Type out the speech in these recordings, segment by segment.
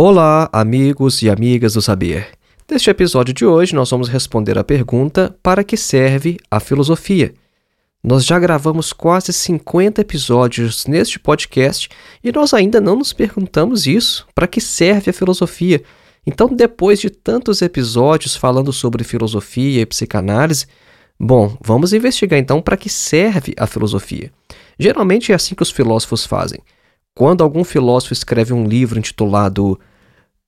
Olá, amigos e amigas do saber. Neste episódio de hoje, nós vamos responder a pergunta: para que serve a filosofia? Nós já gravamos quase 50 episódios neste podcast e nós ainda não nos perguntamos isso: para que serve a filosofia? Então, depois de tantos episódios falando sobre filosofia e psicanálise, bom, vamos investigar então para que serve a filosofia. Geralmente é assim que os filósofos fazem. Quando algum filósofo escreve um livro intitulado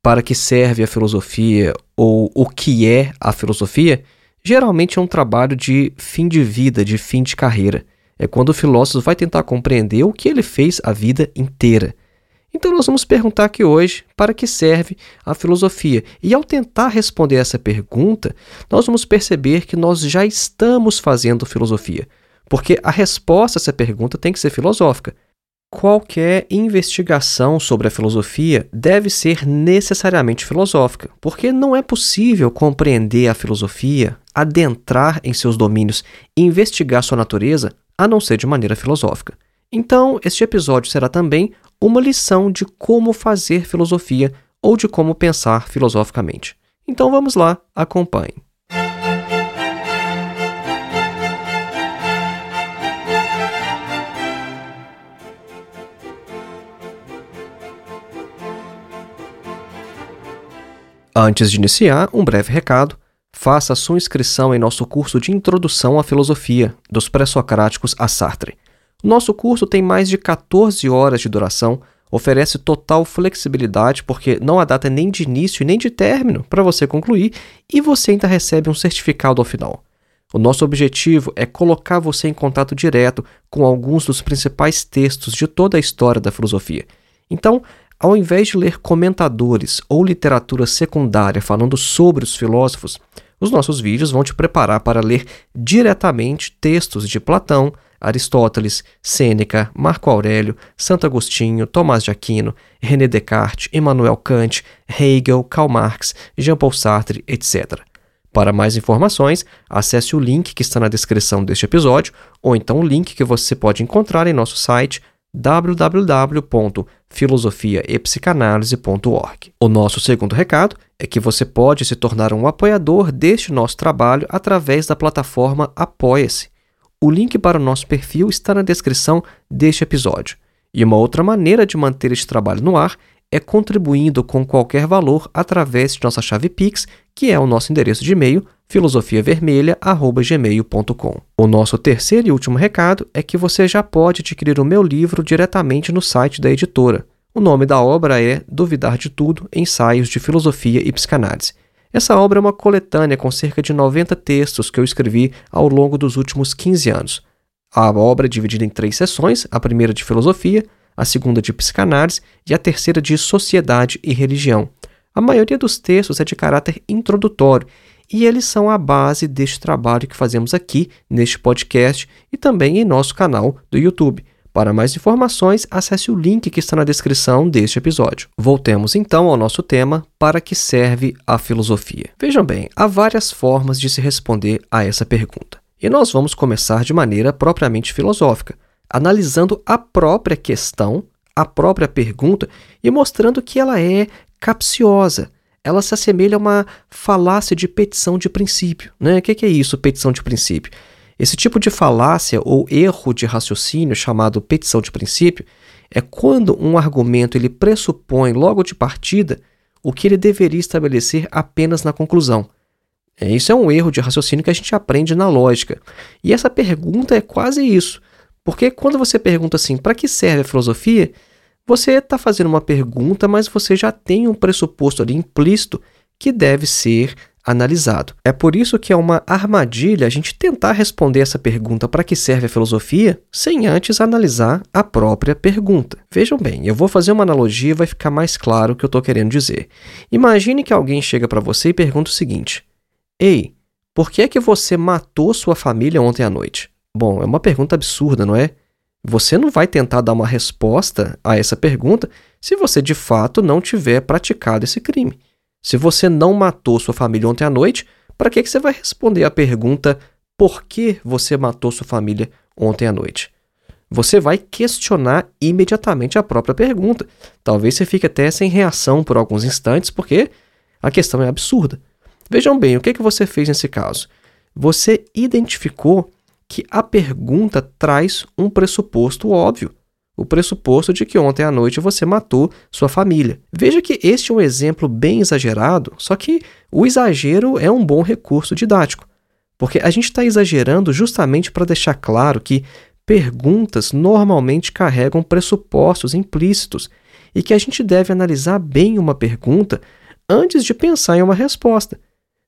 Para que serve a filosofia ou O que é a filosofia, geralmente é um trabalho de fim de vida, de fim de carreira. É quando o filósofo vai tentar compreender o que ele fez a vida inteira. Então, nós vamos perguntar aqui hoje para que serve a filosofia. E ao tentar responder essa pergunta, nós vamos perceber que nós já estamos fazendo filosofia, porque a resposta a essa pergunta tem que ser filosófica. Qualquer investigação sobre a filosofia deve ser necessariamente filosófica, porque não é possível compreender a filosofia, adentrar em seus domínios e investigar sua natureza a não ser de maneira filosófica. Então, este episódio será também uma lição de como fazer filosofia ou de como pensar filosoficamente. Então vamos lá, acompanhe. Antes de iniciar, um breve recado. Faça sua inscrição em nosso curso de Introdução à Filosofia, dos Pré-Socráticos a Sartre. Nosso curso tem mais de 14 horas de duração, oferece total flexibilidade porque não há data nem de início nem de término para você concluir e você ainda recebe um certificado ao final. O nosso objetivo é colocar você em contato direto com alguns dos principais textos de toda a história da filosofia. Então, ao invés de ler comentadores ou literatura secundária falando sobre os filósofos, os nossos vídeos vão te preparar para ler diretamente textos de Platão, Aristóteles, Sêneca, Marco Aurélio, Santo Agostinho, Tomás de Aquino, René Descartes, Immanuel Kant, Hegel, Karl Marx, Jean-Paul Sartre, etc. Para mais informações, acesse o link que está na descrição deste episódio ou então o link que você pode encontrar em nosso site www.filosofiaepsicanalise.org. O nosso segundo recado é que você pode se tornar um apoiador deste nosso trabalho através da plataforma Apoia-se. O link para o nosso perfil está na descrição deste episódio. E uma outra maneira de manter este trabalho no ar é contribuindo com qualquer valor através de nossa chave Pix, que é o nosso endereço de e-mail filosofiavermelha@gmail.com. O nosso terceiro e último recado é que você já pode adquirir o meu livro diretamente no site da editora. O nome da obra é Duvidar de Tudo: Ensaios de Filosofia e Psicanálise. Essa obra é uma coletânea com cerca de 90 textos que eu escrevi ao longo dos últimos 15 anos. A obra é dividida em três sessões: a primeira de filosofia, a segunda de psicanálise e a terceira de sociedade e religião. A maioria dos textos é de caráter introdutório e eles são a base deste trabalho que fazemos aqui neste podcast e também em nosso canal do YouTube. Para mais informações, acesse o link que está na descrição deste episódio. Voltemos então ao nosso tema: para que serve a filosofia? Vejam bem, há várias formas de se responder a essa pergunta. E nós vamos começar de maneira propriamente filosófica, analisando a própria questão, a própria pergunta e mostrando que ela é capciosa. Ela se assemelha a uma falácia de petição de princípio. Né? O que é isso, petição de princípio? Esse tipo de falácia ou erro de raciocínio, chamado petição de princípio, é quando um argumento ele pressupõe logo de partida o que ele deveria estabelecer apenas na conclusão. É, isso é um erro de raciocínio que a gente aprende na lógica. E essa pergunta é quase isso. Porque quando você pergunta assim, para que serve a filosofia? Você está fazendo uma pergunta, mas você já tem um pressuposto ali implícito que deve ser analisado. É por isso que é uma armadilha a gente tentar responder essa pergunta para que serve a filosofia sem antes analisar a própria pergunta. Vejam bem, eu vou fazer uma analogia e vai ficar mais claro o que eu estou querendo dizer. Imagine que alguém chega para você e pergunta o seguinte: Ei, por que é que você matou sua família ontem à noite? Bom, é uma pergunta absurda, não é? Você não vai tentar dar uma resposta a essa pergunta se você de fato não tiver praticado esse crime. Se você não matou sua família ontem à noite, para que, que você vai responder a pergunta por que você matou sua família ontem à noite? Você vai questionar imediatamente a própria pergunta. Talvez você fique até sem reação por alguns instantes, porque a questão é absurda. Vejam bem, o que, que você fez nesse caso? Você identificou que a pergunta traz um pressuposto óbvio. O pressuposto de que ontem à noite você matou sua família. Veja que este é um exemplo bem exagerado, só que o exagero é um bom recurso didático. Porque a gente está exagerando justamente para deixar claro que perguntas normalmente carregam pressupostos implícitos e que a gente deve analisar bem uma pergunta antes de pensar em uma resposta.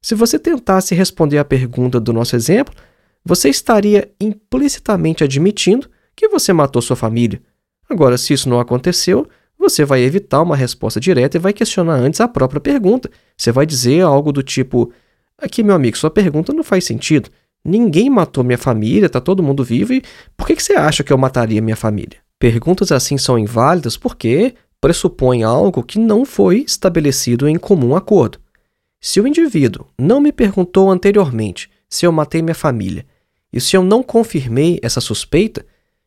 Se você tentasse responder a pergunta do nosso exemplo, você estaria implicitamente admitindo que você matou sua família. Agora, se isso não aconteceu, você vai evitar uma resposta direta e vai questionar antes a própria pergunta. Você vai dizer algo do tipo: Aqui, meu amigo, sua pergunta não faz sentido. Ninguém matou minha família, tá todo mundo vivo e por que você acha que eu mataria minha família? Perguntas assim são inválidas porque pressupõem algo que não foi estabelecido em comum acordo. Se o indivíduo não me perguntou anteriormente se eu matei minha família e se eu não confirmei essa suspeita,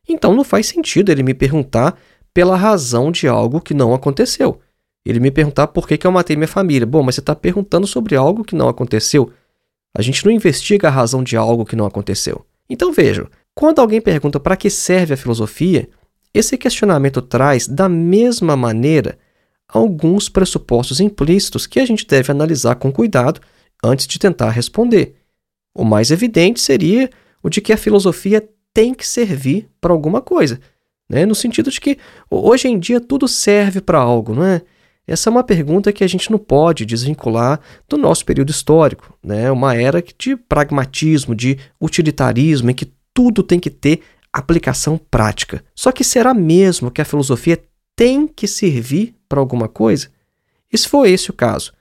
então não faz sentido ele me perguntar pela razão de algo que não aconteceu. Ele me perguntar por que, que eu matei minha família. Bom, mas você está perguntando sobre algo que não aconteceu. A gente não investiga a razão de algo que não aconteceu. Então vejam, quando alguém pergunta para que serve a filosofia, esse questionamento traz, da mesma maneira, alguns pressupostos implícitos que a gente deve analisar com cuidado antes de tentar responder. O mais evidente seria o de que a filosofia tem que servir para alguma coisa, né? no sentido de que hoje em dia tudo serve para algo, não é? Essa é uma pergunta que a gente não pode desvincular do nosso período histórico, né? uma era de pragmatismo, de utilitarismo, em que tudo tem que ter aplicação prática. Só que será mesmo que a filosofia tem que servir para alguma coisa? E se for esse o caso,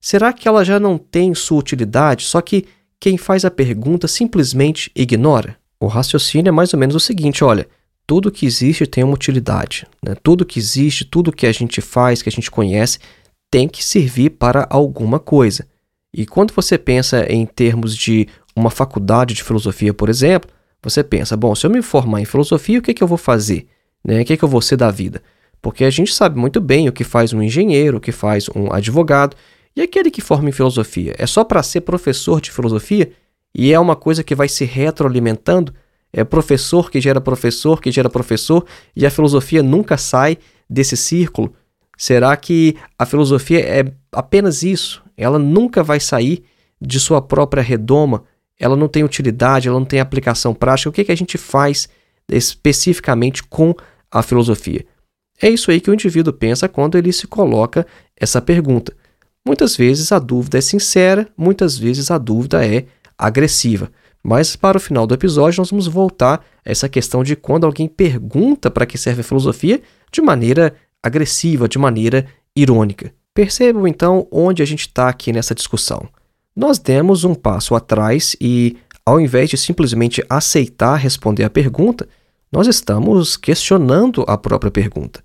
será que ela já não tem sua utilidade, só que quem faz a pergunta simplesmente ignora? O raciocínio é mais ou menos o seguinte: olha, tudo que existe tem uma utilidade. Né? Tudo que existe, tudo que a gente faz, que a gente conhece, tem que servir para alguma coisa. E quando você pensa em termos de uma faculdade de filosofia, por exemplo, você pensa: bom, se eu me formar em filosofia, o que, que eu vou fazer? Né? O que, que eu vou ser da vida? Porque a gente sabe muito bem o que faz um engenheiro, o que faz um advogado, e aquele que forma em filosofia é só para ser professor de filosofia e é uma coisa que vai se retroalimentando. É professor que gera professor, que gera professor, e a filosofia nunca sai desse círculo. Será que a filosofia é apenas isso? Ela nunca vai sair de sua própria redoma, ela não tem utilidade, ela não tem aplicação prática. O que, que a gente faz especificamente com a filosofia? É isso aí que o indivíduo pensa quando ele se coloca essa pergunta. Muitas vezes a dúvida é sincera, muitas vezes a dúvida é agressiva. Mas para o final do episódio, nós vamos voltar a essa questão de quando alguém pergunta para que serve a filosofia de maneira agressiva, de maneira irônica. Percebam então onde a gente está aqui nessa discussão. Nós demos um passo atrás e, ao invés de simplesmente aceitar responder a pergunta, nós estamos questionando a própria pergunta.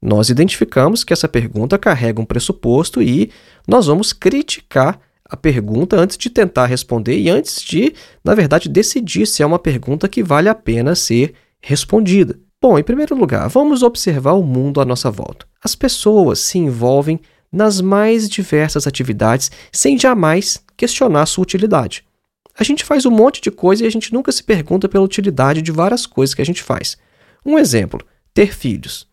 Nós identificamos que essa pergunta carrega um pressuposto e nós vamos criticar a pergunta antes de tentar responder e antes de, na verdade, decidir se é uma pergunta que vale a pena ser respondida. Bom, em primeiro lugar, vamos observar o mundo à nossa volta. As pessoas se envolvem nas mais diversas atividades sem jamais questionar sua utilidade. A gente faz um monte de coisa e a gente nunca se pergunta pela utilidade de várias coisas que a gente faz. Um exemplo: ter filhos.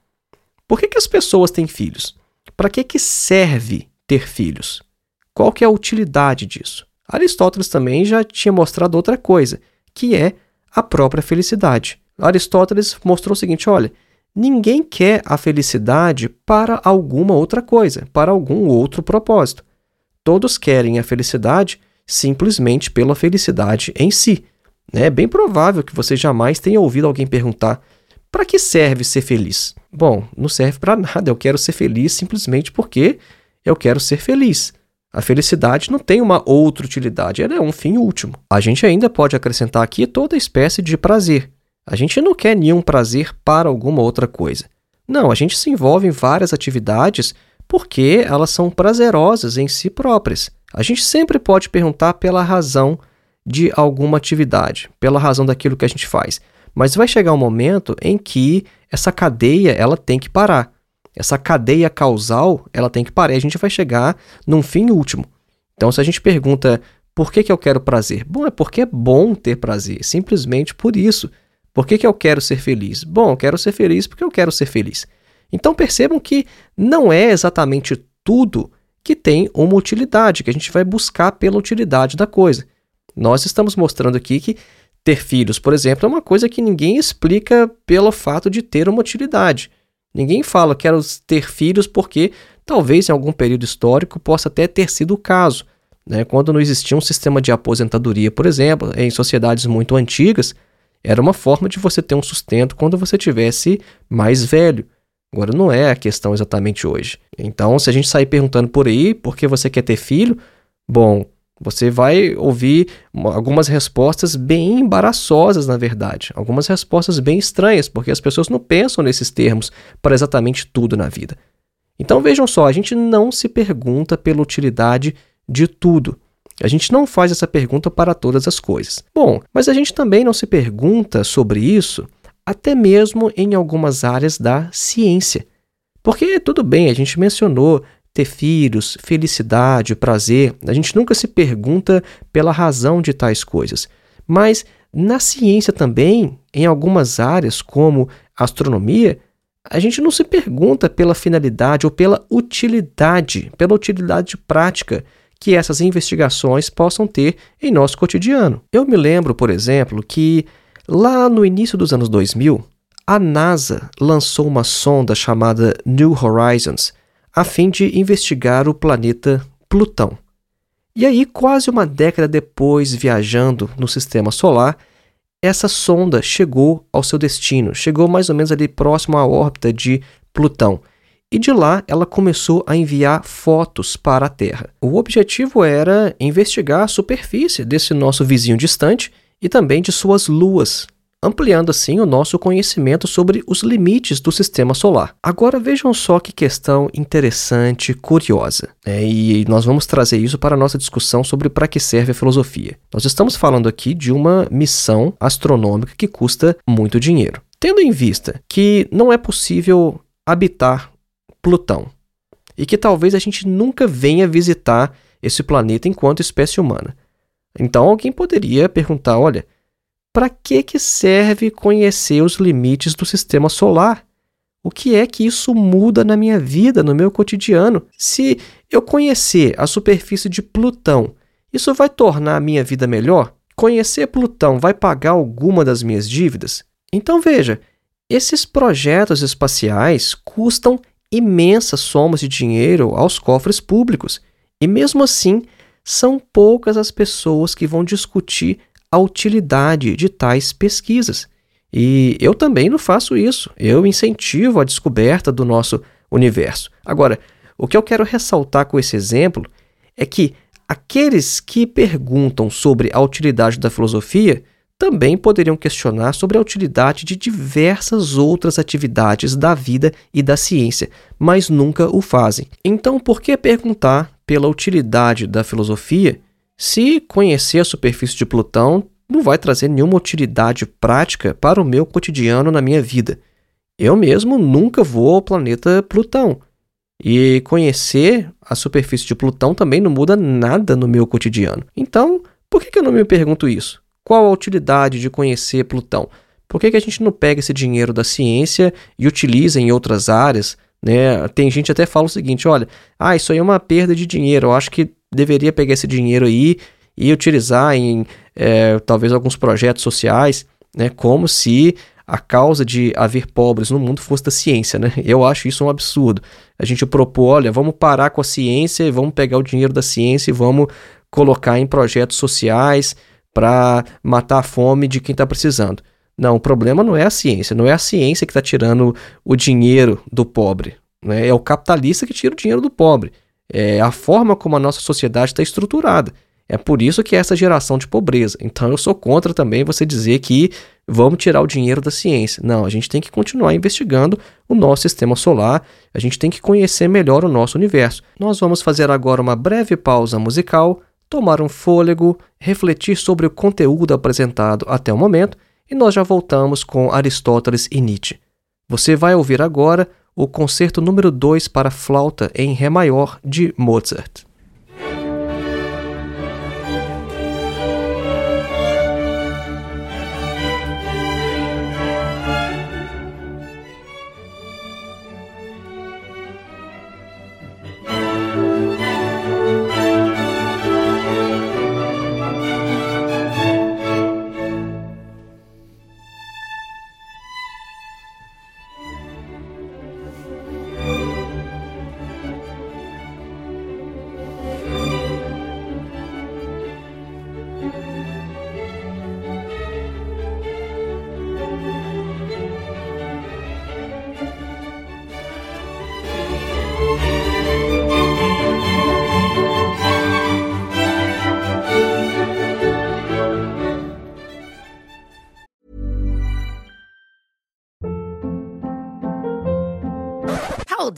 Por que, que as pessoas têm filhos? Para que, que serve ter filhos? Qual que é a utilidade disso? Aristóteles também já tinha mostrado outra coisa, que é a própria felicidade. Aristóteles mostrou o seguinte: olha, ninguém quer a felicidade para alguma outra coisa, para algum outro propósito. todos querem a felicidade simplesmente pela felicidade em si. Né? É bem provável que você jamais tenha ouvido alguém perguntar: para que serve ser feliz? Bom, não serve para nada. Eu quero ser feliz simplesmente porque eu quero ser feliz. A felicidade não tem uma outra utilidade, ela é um fim último. A gente ainda pode acrescentar aqui toda espécie de prazer. A gente não quer nenhum prazer para alguma outra coisa. Não, a gente se envolve em várias atividades porque elas são prazerosas em si próprias. A gente sempre pode perguntar pela razão de alguma atividade, pela razão daquilo que a gente faz. Mas vai chegar um momento em que essa cadeia ela tem que parar. Essa cadeia causal ela tem que parar. E a gente vai chegar num fim último. Então, se a gente pergunta por que, que eu quero prazer? Bom, é porque é bom ter prazer. Simplesmente por isso. Por que, que eu quero ser feliz? Bom, eu quero ser feliz porque eu quero ser feliz. Então percebam que não é exatamente tudo que tem uma utilidade, que a gente vai buscar pela utilidade da coisa. Nós estamos mostrando aqui que ter filhos, por exemplo, é uma coisa que ninguém explica pelo fato de ter uma utilidade. Ninguém fala quero ter filhos porque talvez em algum período histórico possa até ter sido o caso. Né? Quando não existia um sistema de aposentadoria, por exemplo, em sociedades muito antigas, era uma forma de você ter um sustento quando você tivesse mais velho. Agora, não é a questão exatamente hoje. Então, se a gente sair perguntando por aí por que você quer ter filho, bom, você vai ouvir algumas respostas bem embaraçosas, na verdade. Algumas respostas bem estranhas, porque as pessoas não pensam nesses termos para exatamente tudo na vida. Então vejam só, a gente não se pergunta pela utilidade de tudo. A gente não faz essa pergunta para todas as coisas. Bom, mas a gente também não se pergunta sobre isso até mesmo em algumas áreas da ciência. Porque tudo bem, a gente mencionou ter filhos, felicidade, prazer, a gente nunca se pergunta pela razão de tais coisas. Mas na ciência também, em algumas áreas, como astronomia, a gente não se pergunta pela finalidade ou pela utilidade, pela utilidade prática que essas investigações possam ter em nosso cotidiano. Eu me lembro, por exemplo, que lá no início dos anos 2000, a NASA lançou uma sonda chamada New Horizons a fim de investigar o planeta Plutão. E aí, quase uma década depois, viajando no sistema solar, essa sonda chegou ao seu destino, chegou mais ou menos ali próximo à órbita de Plutão. E de lá ela começou a enviar fotos para a Terra. O objetivo era investigar a superfície desse nosso vizinho distante e também de suas luas, ampliando assim o nosso conhecimento sobre os limites do sistema solar. Agora vejam só que questão interessante, curiosa, né? e nós vamos trazer isso para a nossa discussão sobre para que serve a filosofia. Nós estamos falando aqui de uma missão astronômica que custa muito dinheiro. Tendo em vista que não é possível habitar Plutão e que talvez a gente nunca venha visitar esse planeta enquanto espécie humana. Então alguém poderia perguntar, olha, para que, que serve conhecer os limites do sistema solar? O que é que isso muda na minha vida, no meu cotidiano? Se eu conhecer a superfície de Plutão, isso vai tornar a minha vida melhor? Conhecer Plutão vai pagar alguma das minhas dívidas? Então veja, esses projetos espaciais custam imensas somas de dinheiro aos cofres públicos, e mesmo assim, são poucas as pessoas que vão discutir a utilidade de tais pesquisas. E eu também não faço isso. Eu incentivo a descoberta do nosso universo. Agora, o que eu quero ressaltar com esse exemplo é que aqueles que perguntam sobre a utilidade da filosofia também poderiam questionar sobre a utilidade de diversas outras atividades da vida e da ciência, mas nunca o fazem. Então, por que perguntar pela utilidade da filosofia se conhecer a superfície de Plutão não vai trazer nenhuma utilidade prática para o meu cotidiano na minha vida. Eu mesmo nunca vou ao planeta Plutão. E conhecer a superfície de Plutão também não muda nada no meu cotidiano. Então, por que, eu não me pergunto isso? Qual a utilidade de conhecer Plutão? Por que, que a gente não pega esse dinheiro da ciência e utiliza em outras áreas? Né? Tem gente até fala o seguinte: olha, ah, isso aí é uma perda de dinheiro. Eu acho que deveria pegar esse dinheiro aí e utilizar em é, talvez alguns projetos sociais, né, como se a causa de haver pobres no mundo fosse da ciência, né? Eu acho isso um absurdo. A gente propor, olha, vamos parar com a ciência e vamos pegar o dinheiro da ciência e vamos colocar em projetos sociais para matar a fome de quem está precisando. Não, o problema não é a ciência, não é a ciência que está tirando o dinheiro do pobre. Né? É o capitalista que tira o dinheiro do pobre. É a forma como a nossa sociedade está estruturada. É por isso que é essa geração de pobreza. Então eu sou contra também você dizer que vamos tirar o dinheiro da ciência. Não, a gente tem que continuar investigando o nosso sistema solar, a gente tem que conhecer melhor o nosso universo. Nós vamos fazer agora uma breve pausa musical, tomar um fôlego, refletir sobre o conteúdo apresentado até o momento e nós já voltamos com Aristóteles e Nietzsche. Você vai ouvir agora o concerto número 2 para flauta em Ré maior de Mozart.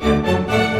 Música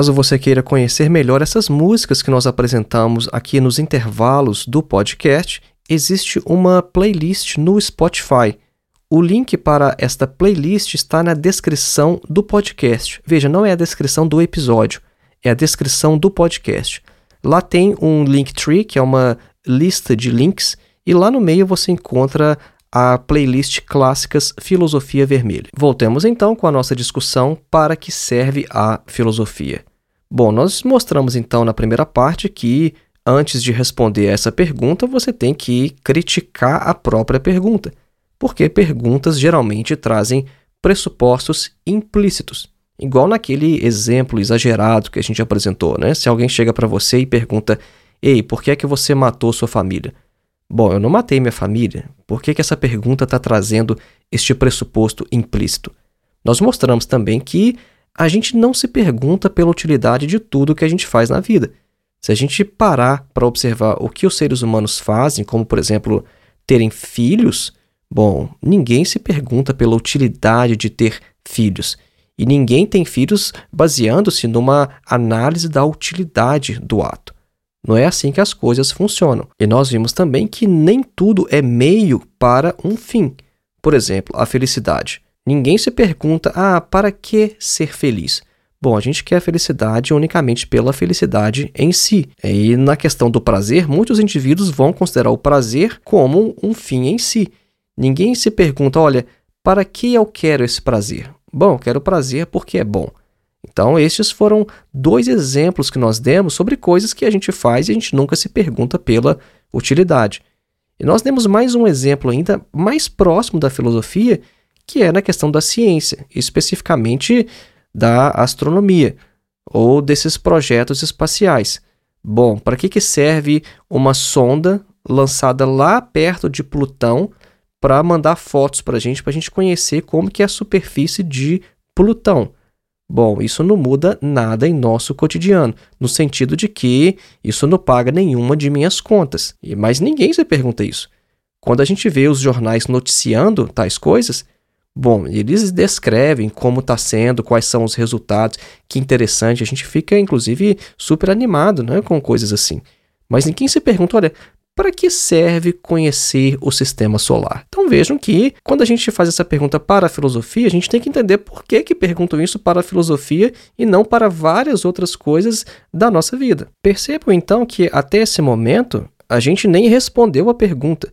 Caso você queira conhecer melhor essas músicas que nós apresentamos aqui nos intervalos do podcast, existe uma playlist no Spotify. O link para esta playlist está na descrição do podcast. Veja, não é a descrição do episódio, é a descrição do podcast. Lá tem um Linktree, que é uma lista de links, e lá no meio você encontra a playlist Clássicas Filosofia Vermelha. Voltemos então com a nossa discussão para que serve a filosofia. Bom, nós mostramos então na primeira parte que antes de responder essa pergunta, você tem que criticar a própria pergunta, porque perguntas geralmente trazem pressupostos implícitos. Igual naquele exemplo exagerado que a gente apresentou, né? Se alguém chega para você e pergunta: "Ei, por que é que você matou sua família?" Bom, eu não matei minha família. Por que, que essa pergunta está trazendo este pressuposto implícito? Nós mostramos também que a gente não se pergunta pela utilidade de tudo que a gente faz na vida. Se a gente parar para observar o que os seres humanos fazem, como por exemplo terem filhos, bom, ninguém se pergunta pela utilidade de ter filhos. E ninguém tem filhos baseando-se numa análise da utilidade do ato. Não é assim que as coisas funcionam. E nós vimos também que nem tudo é meio para um fim. Por exemplo, a felicidade. Ninguém se pergunta: ah, para que ser feliz? Bom, a gente quer a felicidade unicamente pela felicidade em si. E na questão do prazer, muitos indivíduos vão considerar o prazer como um fim em si. Ninguém se pergunta: olha, para que eu quero esse prazer? Bom, eu quero prazer porque é bom. Então, estes foram dois exemplos que nós demos sobre coisas que a gente faz e a gente nunca se pergunta pela utilidade. E nós demos mais um exemplo ainda mais próximo da filosofia, que é na questão da ciência, especificamente da astronomia ou desses projetos espaciais. Bom, para que, que serve uma sonda lançada lá perto de Plutão para mandar fotos para a gente, para a gente conhecer como que é a superfície de Plutão? Bom, isso não muda nada em nosso cotidiano, no sentido de que isso não paga nenhuma de minhas contas. Mas ninguém se pergunta isso. Quando a gente vê os jornais noticiando tais coisas, bom, eles descrevem como está sendo, quais são os resultados, que interessante, a gente fica inclusive super animado né, com coisas assim. Mas ninguém se pergunta, olha, para que serve conhecer o sistema solar? Então vejam que quando a gente faz essa pergunta para a filosofia, a gente tem que entender por que, que perguntam isso para a filosofia e não para várias outras coisas da nossa vida. Percebam então que até esse momento a gente nem respondeu a pergunta.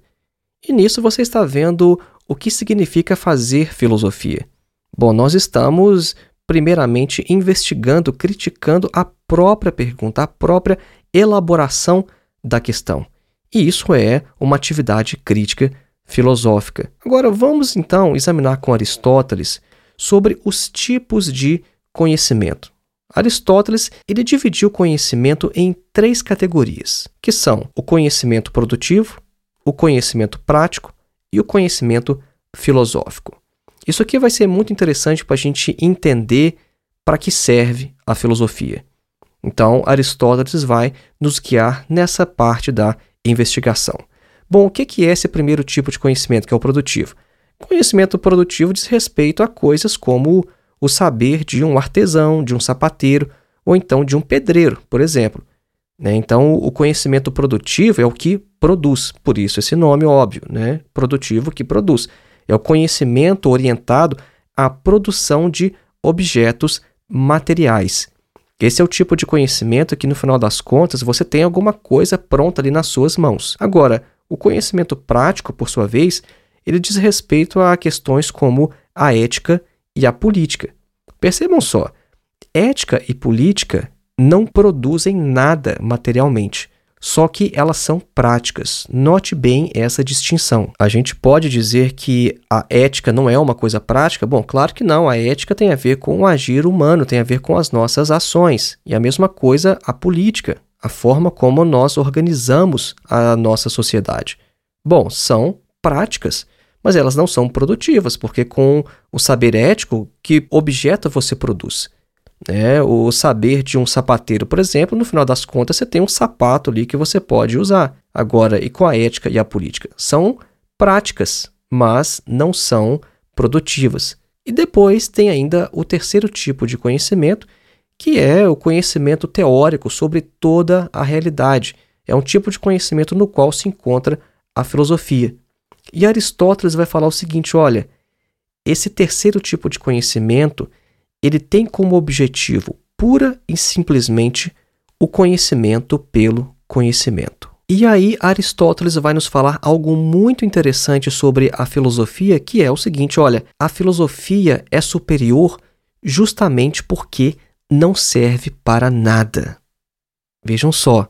E nisso você está vendo o que significa fazer filosofia. Bom, nós estamos primeiramente investigando, criticando a própria pergunta, a própria elaboração da questão. E isso é uma atividade crítica filosófica. Agora vamos então examinar com Aristóteles sobre os tipos de conhecimento. Aristóteles ele dividiu o conhecimento em três categorias, que são o conhecimento produtivo, o conhecimento prático e o conhecimento filosófico. Isso aqui vai ser muito interessante para a gente entender para que serve a filosofia. Então, Aristóteles vai nos guiar nessa parte da investigação. Bom, o que é esse primeiro tipo de conhecimento, que é o produtivo? Conhecimento produtivo diz respeito a coisas como o saber de um artesão, de um sapateiro ou então de um pedreiro, por exemplo. Né? Então, o conhecimento produtivo é o que produz, por isso esse nome óbvio, né? produtivo que produz. É o conhecimento orientado à produção de objetos materiais. Esse é o tipo de conhecimento que, no final das contas, você tem alguma coisa pronta ali nas suas mãos. Agora, o conhecimento prático, por sua vez, ele diz respeito a questões como a ética e a política. Percebam só, ética e política não produzem nada materialmente só que elas são práticas. Note bem essa distinção. A gente pode dizer que a ética não é uma coisa prática? Bom, claro que não. A ética tem a ver com o agir humano, tem a ver com as nossas ações. E a mesma coisa a política, a forma como nós organizamos a nossa sociedade. Bom, são práticas, mas elas não são produtivas, porque com o saber ético, que objeto você produz? Né? O saber de um sapateiro, por exemplo, no final das contas, você tem um sapato ali que você pode usar. Agora, e com a ética e a política? São práticas, mas não são produtivas. E depois tem ainda o terceiro tipo de conhecimento, que é o conhecimento teórico sobre toda a realidade. É um tipo de conhecimento no qual se encontra a filosofia. E Aristóteles vai falar o seguinte: olha, esse terceiro tipo de conhecimento ele tem como objetivo pura e simplesmente o conhecimento pelo conhecimento. E aí Aristóteles vai nos falar algo muito interessante sobre a filosofia, que é o seguinte, olha, a filosofia é superior justamente porque não serve para nada. Vejam só,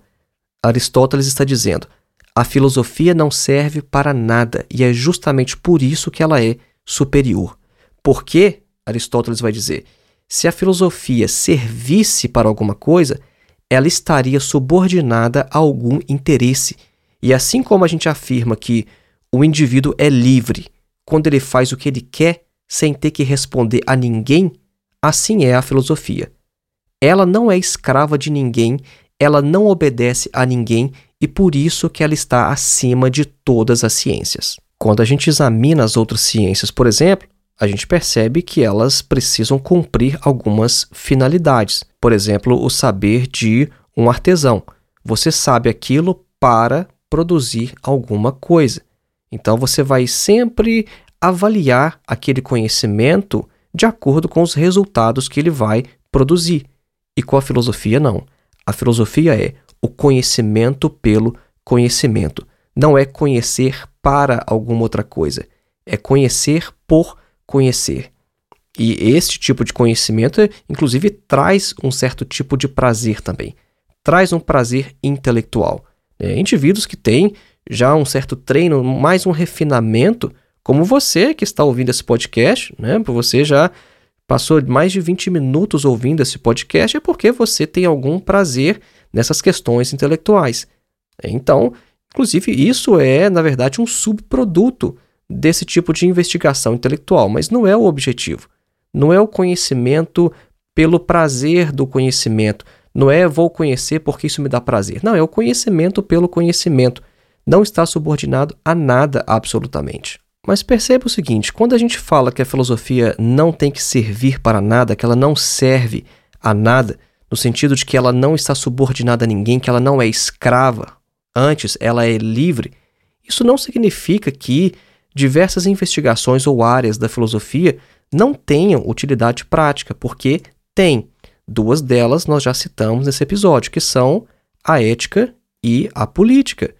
Aristóteles está dizendo: a filosofia não serve para nada e é justamente por isso que ela é superior. Porque, Aristóteles vai dizer, se a filosofia servisse para alguma coisa, ela estaria subordinada a algum interesse. E assim como a gente afirma que o indivíduo é livre quando ele faz o que ele quer sem ter que responder a ninguém, assim é a filosofia. Ela não é escrava de ninguém, ela não obedece a ninguém e por isso que ela está acima de todas as ciências. Quando a gente examina as outras ciências, por exemplo, a gente percebe que elas precisam cumprir algumas finalidades. Por exemplo, o saber de um artesão. Você sabe aquilo para produzir alguma coisa. Então você vai sempre avaliar aquele conhecimento de acordo com os resultados que ele vai produzir. E com a filosofia, não. A filosofia é o conhecimento pelo conhecimento. Não é conhecer para alguma outra coisa. É conhecer por conhecer. E este tipo de conhecimento, inclusive, traz um certo tipo de prazer também. Traz um prazer intelectual. É, indivíduos que têm já um certo treino, mais um refinamento, como você que está ouvindo esse podcast, né? Você já passou mais de 20 minutos ouvindo esse podcast, é porque você tem algum prazer nessas questões intelectuais. Então, inclusive, isso é, na verdade, um subproduto desse tipo de investigação intelectual, mas não é o objetivo. Não é o conhecimento pelo prazer do conhecimento. Não é vou conhecer porque isso me dá prazer. Não, é o conhecimento pelo conhecimento. Não está subordinado a nada absolutamente. Mas perceba o seguinte: quando a gente fala que a filosofia não tem que servir para nada, que ela não serve a nada, no sentido de que ela não está subordinada a ninguém, que ela não é escrava, antes ela é livre, isso não significa que diversas investigações ou áreas da filosofia não tenham utilidade prática, porque tem. Duas delas nós já citamos nesse episódio, que são a ética e a política.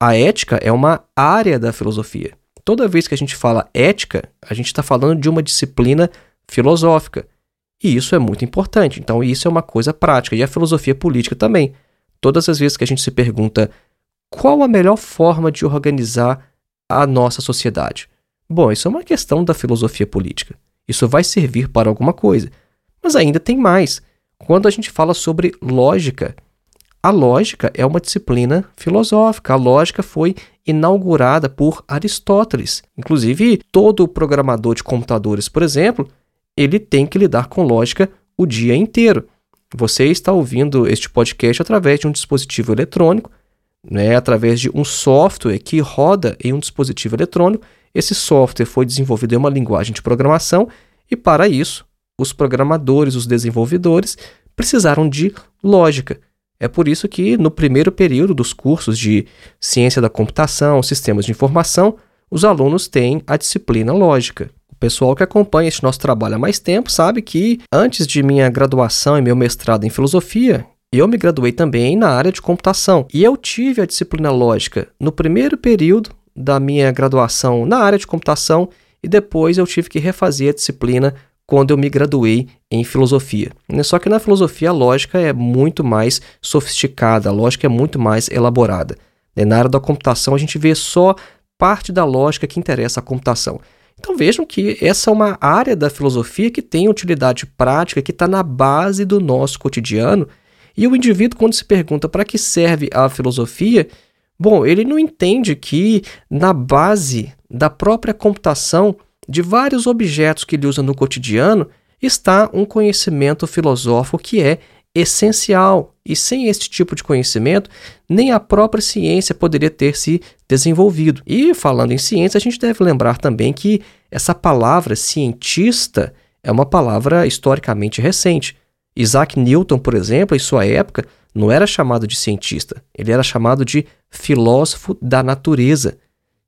A ética é uma área da filosofia toda vez que a gente fala ética, a gente está falando de uma disciplina filosófica. E isso é muito importante. Então, isso é uma coisa prática. E a filosofia política também. Todas as vezes que a gente se pergunta qual a melhor forma de organizar a nossa sociedade. Bom, isso é uma questão da filosofia política. Isso vai servir para alguma coisa. Mas ainda tem mais. Quando a gente fala sobre lógica, a lógica é uma disciplina filosófica. A lógica foi inaugurada por Aristóteles. Inclusive, todo programador de computadores, por exemplo, ele tem que lidar com lógica o dia inteiro. Você está ouvindo este podcast através de um dispositivo eletrônico, né, através de um software que roda em um dispositivo eletrônico. Esse software foi desenvolvido em uma linguagem de programação e, para isso, os programadores, os desenvolvedores, precisaram de lógica. É por isso que, no primeiro período dos cursos de Ciência da Computação, Sistemas de Informação, os alunos têm a disciplina lógica. O pessoal que acompanha este nosso trabalho há mais tempo sabe que, antes de minha graduação e meu mestrado em filosofia, eu me graduei também na área de computação e eu tive a disciplina lógica no primeiro período da minha graduação na área de computação e depois eu tive que refazer a disciplina quando eu me graduei em filosofia. Só que na filosofia a lógica é muito mais sofisticada, a lógica é muito mais elaborada. Na área da computação a gente vê só parte da lógica que interessa à computação. Então vejam que essa é uma área da filosofia que tem utilidade prática, que está na base do nosso cotidiano. E o indivíduo, quando se pergunta para que serve a filosofia, bom, ele não entende que na base da própria computação de vários objetos que ele usa no cotidiano, está um conhecimento filosófico que é essencial. E sem este tipo de conhecimento, nem a própria ciência poderia ter se desenvolvido. E falando em ciência, a gente deve lembrar também que essa palavra cientista é uma palavra historicamente recente. Isaac Newton, por exemplo, em sua época, não era chamado de cientista, ele era chamado de filósofo da natureza.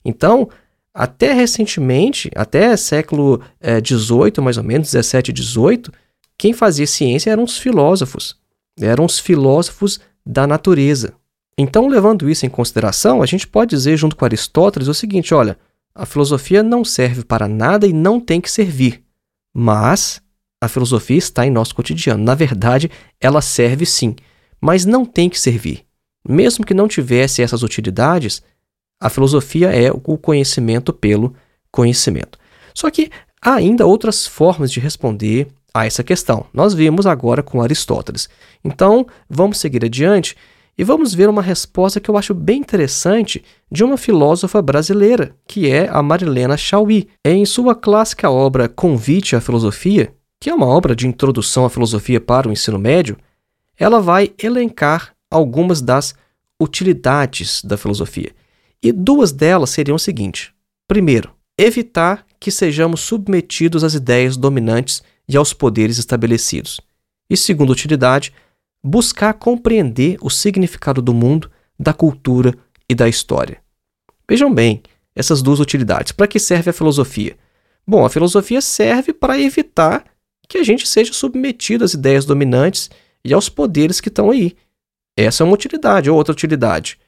Então, até recentemente, até século XVIII, é, mais ou menos, 17 e 18, quem fazia ciência eram os filósofos, eram os filósofos da natureza. Então, levando isso em consideração, a gente pode dizer, junto com Aristóteles, o seguinte: olha, a filosofia não serve para nada e não tem que servir, mas a filosofia está em nosso cotidiano. Na verdade, ela serve sim mas não tem que servir. Mesmo que não tivesse essas utilidades, a filosofia é o conhecimento pelo conhecimento. Só que há ainda outras formas de responder a essa questão. Nós vimos agora com Aristóteles. Então, vamos seguir adiante e vamos ver uma resposta que eu acho bem interessante de uma filósofa brasileira, que é a Marilena Chauí. Em sua clássica obra Convite à Filosofia, que é uma obra de introdução à filosofia para o ensino médio, ela vai elencar algumas das utilidades da filosofia. E duas delas seriam o seguinte: primeiro, evitar que sejamos submetidos às ideias dominantes e aos poderes estabelecidos. E segunda utilidade, buscar compreender o significado do mundo, da cultura e da história. Vejam bem essas duas utilidades. Para que serve a filosofia? Bom, a filosofia serve para evitar que a gente seja submetido às ideias dominantes e aos poderes que estão aí. Essa é uma utilidade, ou outra utilidade.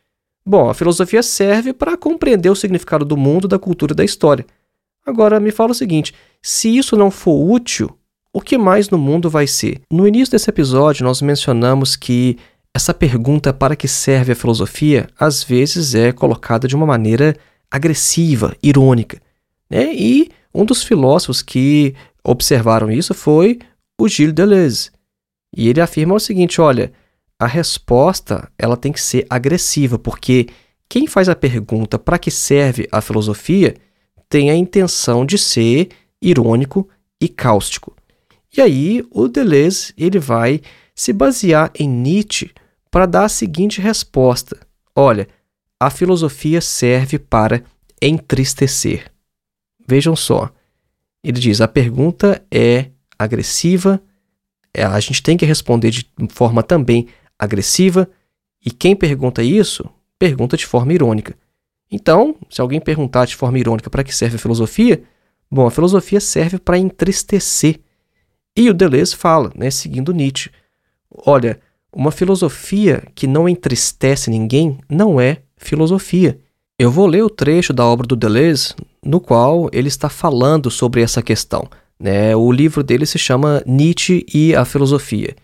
Bom, a filosofia serve para compreender o significado do mundo, da cultura e da história. Agora, me fala o seguinte: se isso não for útil, o que mais no mundo vai ser? No início desse episódio, nós mencionamos que essa pergunta para que serve a filosofia às vezes é colocada de uma maneira agressiva, irônica. Né? E um dos filósofos que observaram isso foi o Gilles Deleuze. E ele afirma o seguinte, olha, a resposta ela tem que ser agressiva, porque quem faz a pergunta para que serve a filosofia tem a intenção de ser irônico e cáustico. E aí o Deleuze ele vai se basear em Nietzsche para dar a seguinte resposta: olha, a filosofia serve para entristecer. Vejam só, ele diz: a pergunta é agressiva, é, a gente tem que responder de forma também agressiva, e quem pergunta isso, pergunta de forma irônica. Então, se alguém perguntar de forma irônica para que serve a filosofia, bom, a filosofia serve para entristecer. E o Deleuze fala, né, seguindo Nietzsche, olha, uma filosofia que não entristece ninguém não é filosofia. Eu vou ler o trecho da obra do Deleuze no qual ele está falando sobre essa questão. Né? O livro dele se chama Nietzsche e a Filosofia.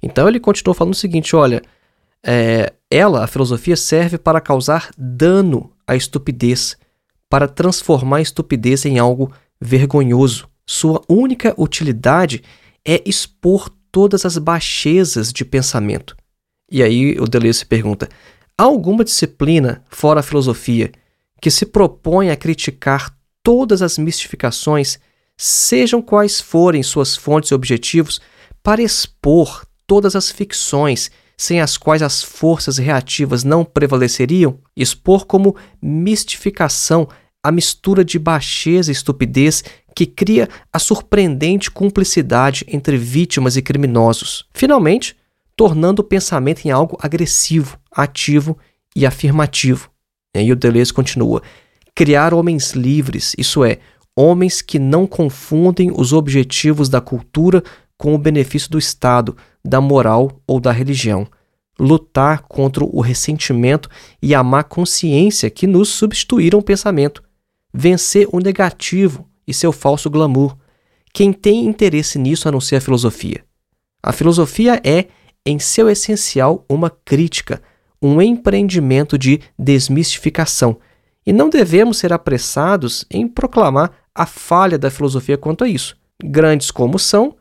Então ele continuou falando o seguinte: olha, é, ela, a filosofia, serve para causar dano à estupidez, para transformar a estupidez em algo vergonhoso. Sua única utilidade é expor todas as baixezas de pensamento. E aí o Deleuze se pergunta: há alguma disciplina, fora a filosofia, que se propõe a criticar todas as mistificações sejam quais forem suas fontes e objetivos, para expor todas as ficções sem as quais as forças reativas não prevaleceriam, expor como mistificação a mistura de baixeza e estupidez que cria a surpreendente cumplicidade entre vítimas e criminosos, finalmente tornando o pensamento em algo agressivo, ativo e afirmativo. E o Deleuze continua: criar homens livres, isso é, homens que não confundem os objetivos da cultura com o benefício do Estado, da moral ou da religião. Lutar contra o ressentimento e a má consciência que nos substituíram o pensamento. Vencer o negativo e seu falso glamour. Quem tem interesse nisso a não ser a filosofia? A filosofia é, em seu essencial, uma crítica, um empreendimento de desmistificação. E não devemos ser apressados em proclamar a falha da filosofia quanto a isso. Grandes como são,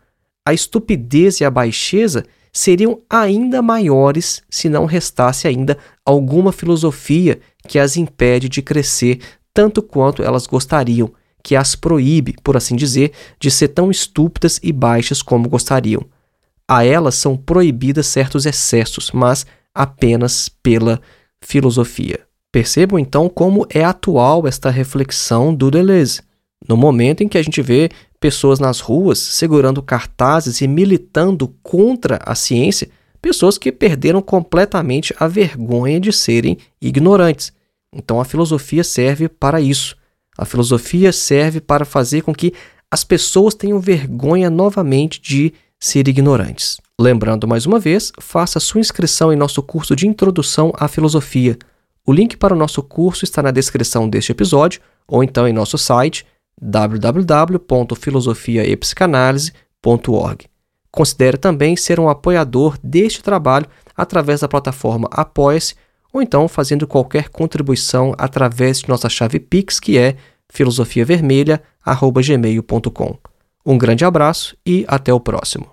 a estupidez e a baixeza seriam ainda maiores se não restasse ainda alguma filosofia que as impede de crescer tanto quanto elas gostariam, que as proíbe, por assim dizer, de ser tão estúpidas e baixas como gostariam. A elas são proibidas certos excessos, mas apenas pela filosofia. Percebam então como é atual esta reflexão do Deleuze no momento em que a gente vê pessoas nas ruas segurando cartazes e militando contra a ciência, pessoas que perderam completamente a vergonha de serem ignorantes. Então a filosofia serve para isso. A filosofia serve para fazer com que as pessoas tenham vergonha novamente de ser ignorantes. Lembrando mais uma vez, faça sua inscrição em nosso curso de Introdução à Filosofia. O link para o nosso curso está na descrição deste episódio ou então em nosso site www.filosofiaepsicanalise.org. Considere também ser um apoiador deste trabalho através da plataforma Apoia-se ou então fazendo qualquer contribuição através de nossa chave Pix, que é filosofiavermelha.gmail.com. Um grande abraço e até o próximo.